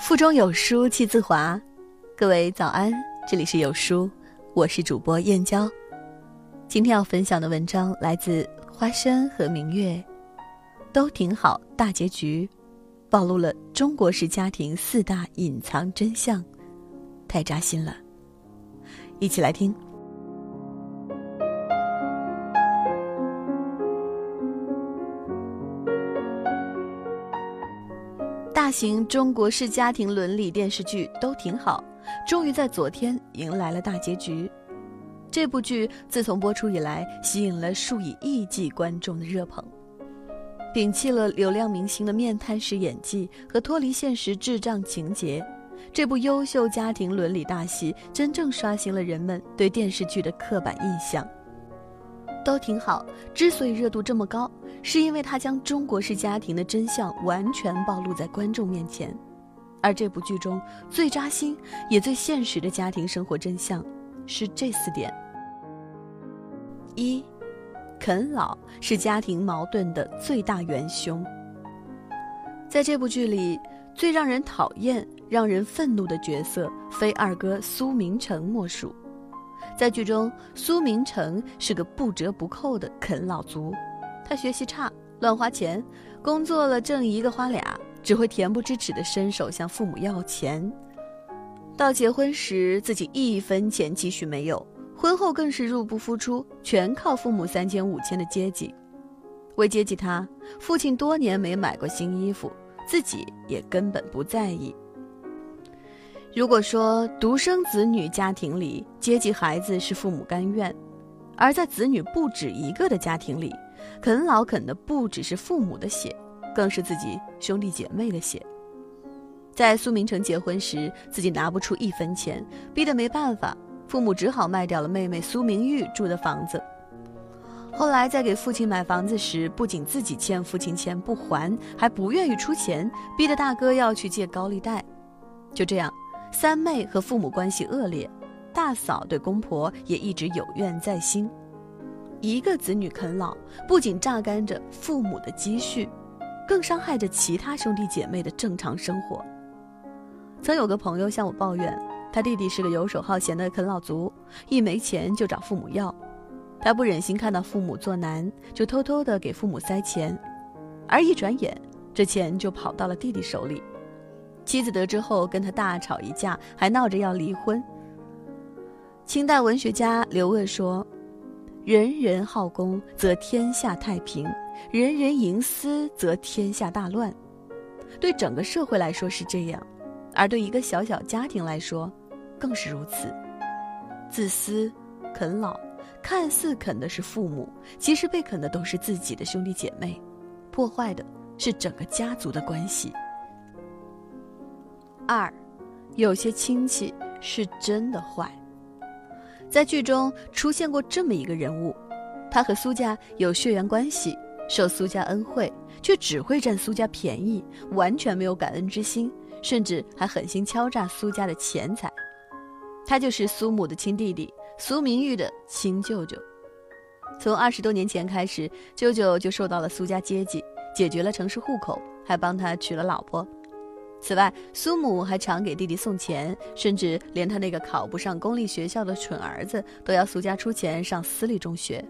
腹中有书气自华，各位早安，这里是有书，我是主播燕娇。今天要分享的文章来自花生和明月，都挺好。大结局暴露了中国式家庭四大隐藏真相，太扎心了。一起来听。型中国式家庭伦理电视剧都挺好，终于在昨天迎来了大结局。这部剧自从播出以来，吸引了数以亿计观众的热捧。摒弃了流量明星的面瘫式演技和脱离现实智障情节，这部优秀家庭伦理大戏真正刷新了人们对电视剧的刻板印象。都挺好，之所以热度这么高。是因为他将中国式家庭的真相完全暴露在观众面前，而这部剧中最扎心也最现实的家庭生活真相是这四点：一，啃老是家庭矛盾的最大元凶。在这部剧里，最让人讨厌、让人愤怒的角色，非二哥苏明成莫属。在剧中，苏明成是个不折不扣的啃老族。他学习差，乱花钱，工作了挣一个花俩，只会恬不知耻地伸手向父母要钱。到结婚时，自己一分钱积蓄没有，婚后更是入不敷出，全靠父母三千五千的接济。为接济他，父亲多年没买过新衣服，自己也根本不在意。如果说独生子女家庭里接济孩子是父母甘愿，而在子女不止一个的家庭里，啃老啃的不只是父母的血，更是自己兄弟姐妹的血。在苏明成结婚时，自己拿不出一分钱，逼得没办法，父母只好卖掉了妹妹苏明玉住的房子。后来在给父亲买房子时，不仅自己欠父亲钱不还，还不愿意出钱，逼得大哥要去借高利贷。就这样，三妹和父母关系恶劣，大嫂对公婆也一直有怨在心。一个子女啃老，不仅榨干着父母的积蓄，更伤害着其他兄弟姐妹的正常生活。曾有个朋友向我抱怨，他弟弟是个游手好闲的啃老族，一没钱就找父母要。他不忍心看到父母作难，就偷偷的给父母塞钱，而一转眼，这钱就跑到了弟弟手里。妻子得知后，跟他大吵一架，还闹着要离婚。清代文学家刘鹗说。人人好公，则天下太平；人人营私，则天下大乱。对整个社会来说是这样，而对一个小小家庭来说，更是如此。自私、啃老，看似啃的是父母，其实被啃的都是自己的兄弟姐妹，破坏的是整个家族的关系。二，有些亲戚是真的坏。在剧中出现过这么一个人物，他和苏家有血缘关系，受苏家恩惠，却只会占苏家便宜，完全没有感恩之心，甚至还狠心敲诈苏家的钱财。他就是苏母的亲弟弟，苏明玉的亲舅舅。从二十多年前开始，舅舅就受到了苏家接济，解决了城市户口，还帮他娶了老婆。此外，苏母还常给弟弟送钱，甚至连他那个考不上公立学校的蠢儿子都要苏家出钱上私立中学。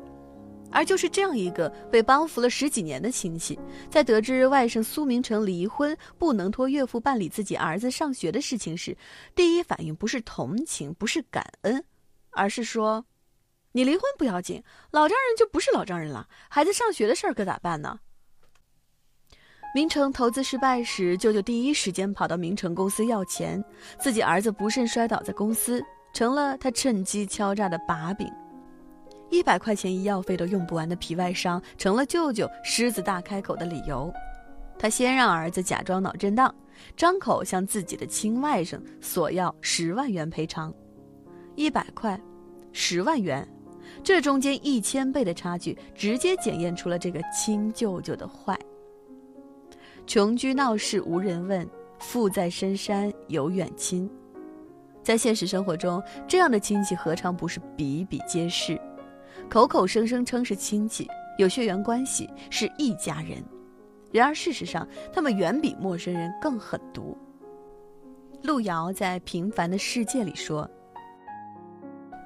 而就是这样一个被帮扶了十几年的亲戚，在得知外甥苏明成离婚不能托岳父办理自己儿子上学的事情时，第一反应不是同情，不是感恩，而是说：“你离婚不要紧，老丈人就不是老丈人了，孩子上学的事儿可咋办呢？”明成投资失败时，舅舅第一时间跑到明成公司要钱，自己儿子不慎摔倒在公司，成了他趁机敲诈的把柄。一百块钱医药费都用不完的皮外伤，成了舅舅狮子大开口的理由。他先让儿子假装脑震荡，张口向自己的亲外甥索要十万元赔偿。一百块，十万元，这中间一千倍的差距，直接检验出了这个亲舅舅的坏。穷居闹市无人问，富在深山有远亲。在现实生活中，这样的亲戚何尝不是比比皆是？口口声声称是亲戚，有血缘关系，是一家人。然而事实上，他们远比陌生人更狠毒。路遥在《平凡的世界》里说：“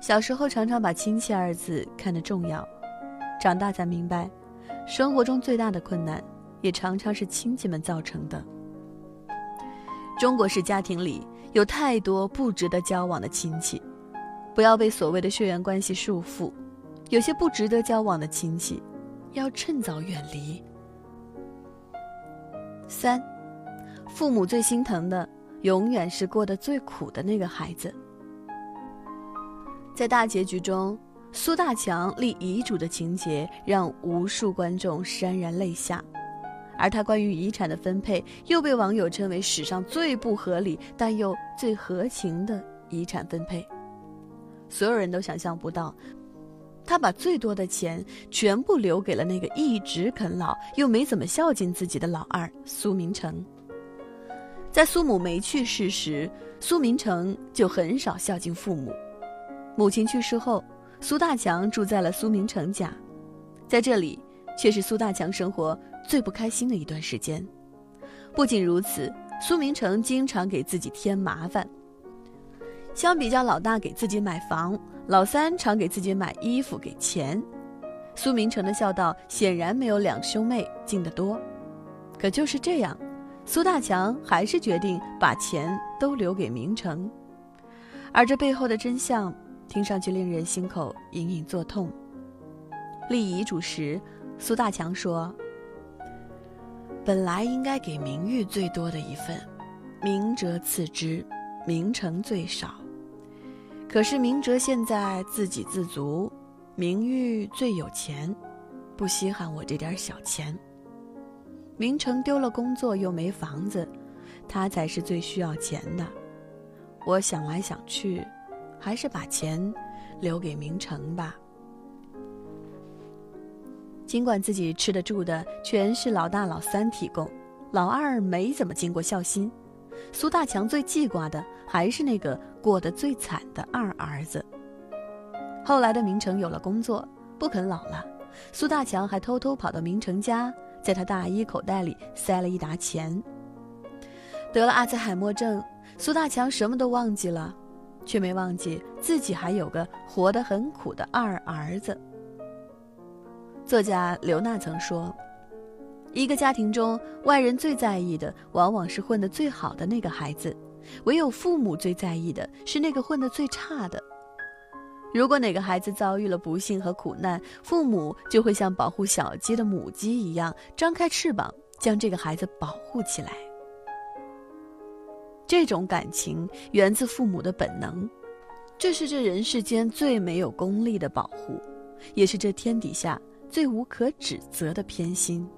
小时候常常把亲戚二字看得重要，长大才明白，生活中最大的困难，也常常是亲戚们造成的。中国式家庭里有太多不值得交往的亲戚，不要被所谓的血缘关系束缚，有些不值得交往的亲戚，要趁早远离。”三，父母最心疼的。永远是过得最苦的那个孩子。在大结局中，苏大强立遗嘱的情节让无数观众潸然泪下，而他关于遗产的分配又被网友称为史上最不合理但又最合情的遗产分配。所有人都想象不到，他把最多的钱全部留给了那个一直啃老又没怎么孝敬自己的老二苏明成。在苏母没去世时，苏明成就很少孝敬父母。母亲去世后，苏大强住在了苏明成家，在这里却是苏大强生活最不开心的一段时间。不仅如此，苏明成经常给自己添麻烦。相比较老大给自己买房，老三常给自己买衣服给钱，苏明成的孝道显然没有两兄妹尽得多。可就是这样。苏大强还是决定把钱都留给明成，而这背后的真相，听上去令人心口隐隐作痛。立遗嘱时，苏大强说：“本来应该给明玉最多的一份，明哲次之，明成最少。可是明哲现在自给自足，明玉最有钱，不稀罕我这点小钱。”明成丢了工作又没房子，他才是最需要钱的。我想来想去，还是把钱留给明成吧。尽管自己吃的住的全是老大老三提供，老二没怎么尽过孝心，苏大强最记挂的还是那个过得最惨的二儿子。后来的明成有了工作，不肯老了，苏大强还偷偷跑到明成家。在他大衣口袋里塞了一沓钱。得了阿兹海默症，苏大强什么都忘记了，却没忘记自己还有个活得很苦的二儿子。作家刘娜曾说：“一个家庭中，外人最在意的往往是混得最好的那个孩子，唯有父母最在意的是那个混得最差的。”如果哪个孩子遭遇了不幸和苦难，父母就会像保护小鸡的母鸡一样，张开翅膀将这个孩子保护起来。这种感情源自父母的本能，这是这人世间最没有功利的保护，也是这天底下最无可指责的偏心。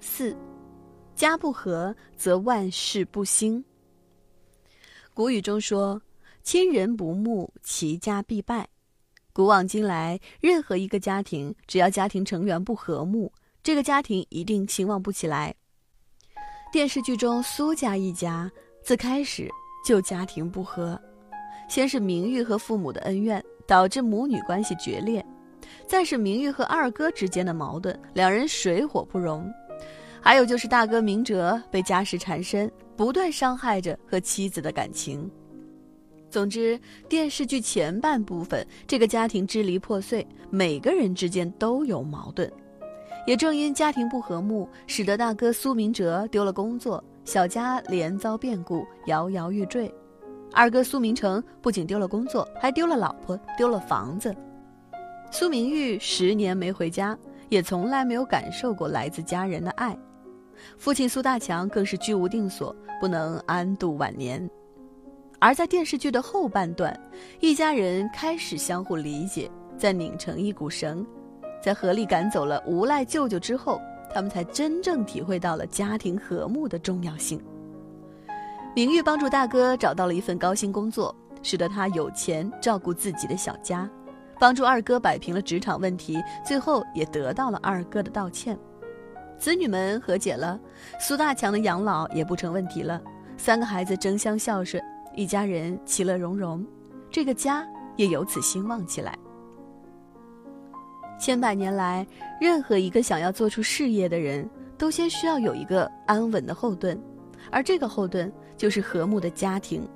四，家不和则万事不兴。古语中说。亲人不睦，其家必败。古往今来，任何一个家庭，只要家庭成员不和睦，这个家庭一定兴旺不起来。电视剧中苏家一家自开始就家庭不和，先是明玉和父母的恩怨导致母女关系决裂，再是明玉和二哥之间的矛盾，两人水火不容，还有就是大哥明哲被家事缠身，不断伤害着和妻子的感情。总之，电视剧前半部分，这个家庭支离破碎，每个人之间都有矛盾。也正因家庭不和睦，使得大哥苏明哲丢了工作，小家连遭变故，摇摇欲坠；二哥苏明成不仅丢了工作，还丢了老婆，丢了房子。苏明玉十年没回家，也从来没有感受过来自家人的爱。父亲苏大强更是居无定所，不能安度晚年。而在电视剧的后半段，一家人开始相互理解，在拧成一股绳，在合力赶走了无赖舅舅之后，他们才真正体会到了家庭和睦的重要性。明玉帮助大哥找到了一份高薪工作，使得他有钱照顾自己的小家；帮助二哥摆平了职场问题，最后也得到了二哥的道歉。子女们和解了，苏大强的养老也不成问题了，三个孩子争相孝顺。一家人其乐融融，这个家也由此兴旺起来。千百年来，任何一个想要做出事业的人，都先需要有一个安稳的后盾，而这个后盾就是和睦的家庭。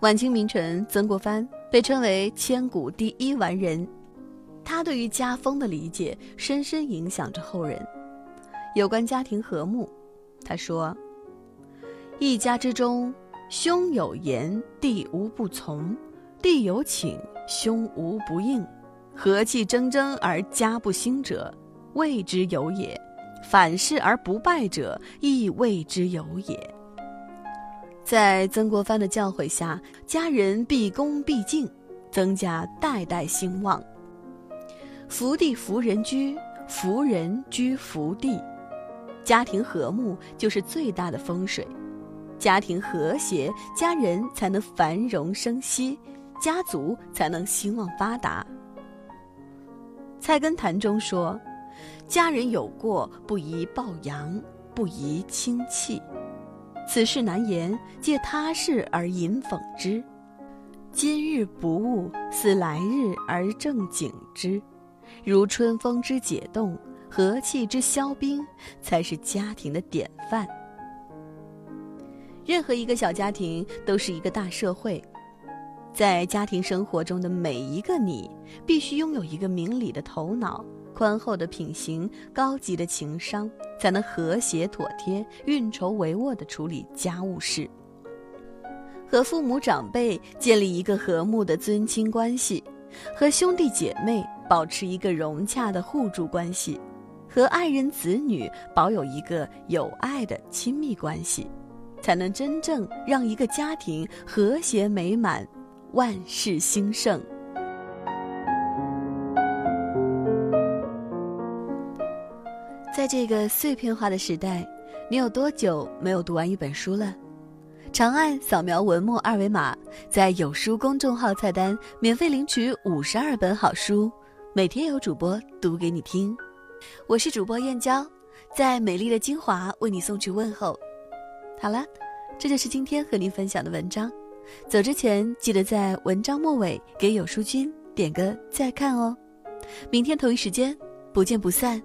晚清名臣曾国藩被称为千古第一完人，他对于家风的理解深深影响着后人。有关家庭和睦，他说：“一家之中，兄有言，弟无不从；弟有请，兄无不应。和气铮铮而家不兴者，谓之有也；反事而不败者，亦谓之有也。”在曾国藩的教诲下，家人毕恭毕敬，曾家代代兴旺。福地福人居，福人居福地。家庭和睦就是最大的风水，家庭和谐，家人才能繁荣生息，家族才能兴旺发达。《菜根谭》中说：“家人有过，不宜报扬，不宜轻弃。此事难言，借他事而引讽之。今日不误，似来日而正景之，如春风之解冻。”和气之消冰，才是家庭的典范。任何一个小家庭都是一个大社会，在家庭生活中的每一个你，必须拥有一个明理的头脑、宽厚的品行、高级的情商，才能和谐妥帖、运筹帷幄地处理家务事，和父母长辈建立一个和睦的尊亲关系，和兄弟姐妹保持一个融洽的互助关系。和爱人子女保有一个有爱的亲密关系，才能真正让一个家庭和谐美满，万事兴盛。在这个碎片化的时代，你有多久没有读完一本书了？长按扫描文末二维码，在有书公众号菜单免费领取五十二本好书，每天有主播读给你听。我是主播燕娇，在美丽的金华为你送去问候。好了，这就是今天和您分享的文章。走之前记得在文章末尾给有书君点个再看哦。明天同一时间不见不散。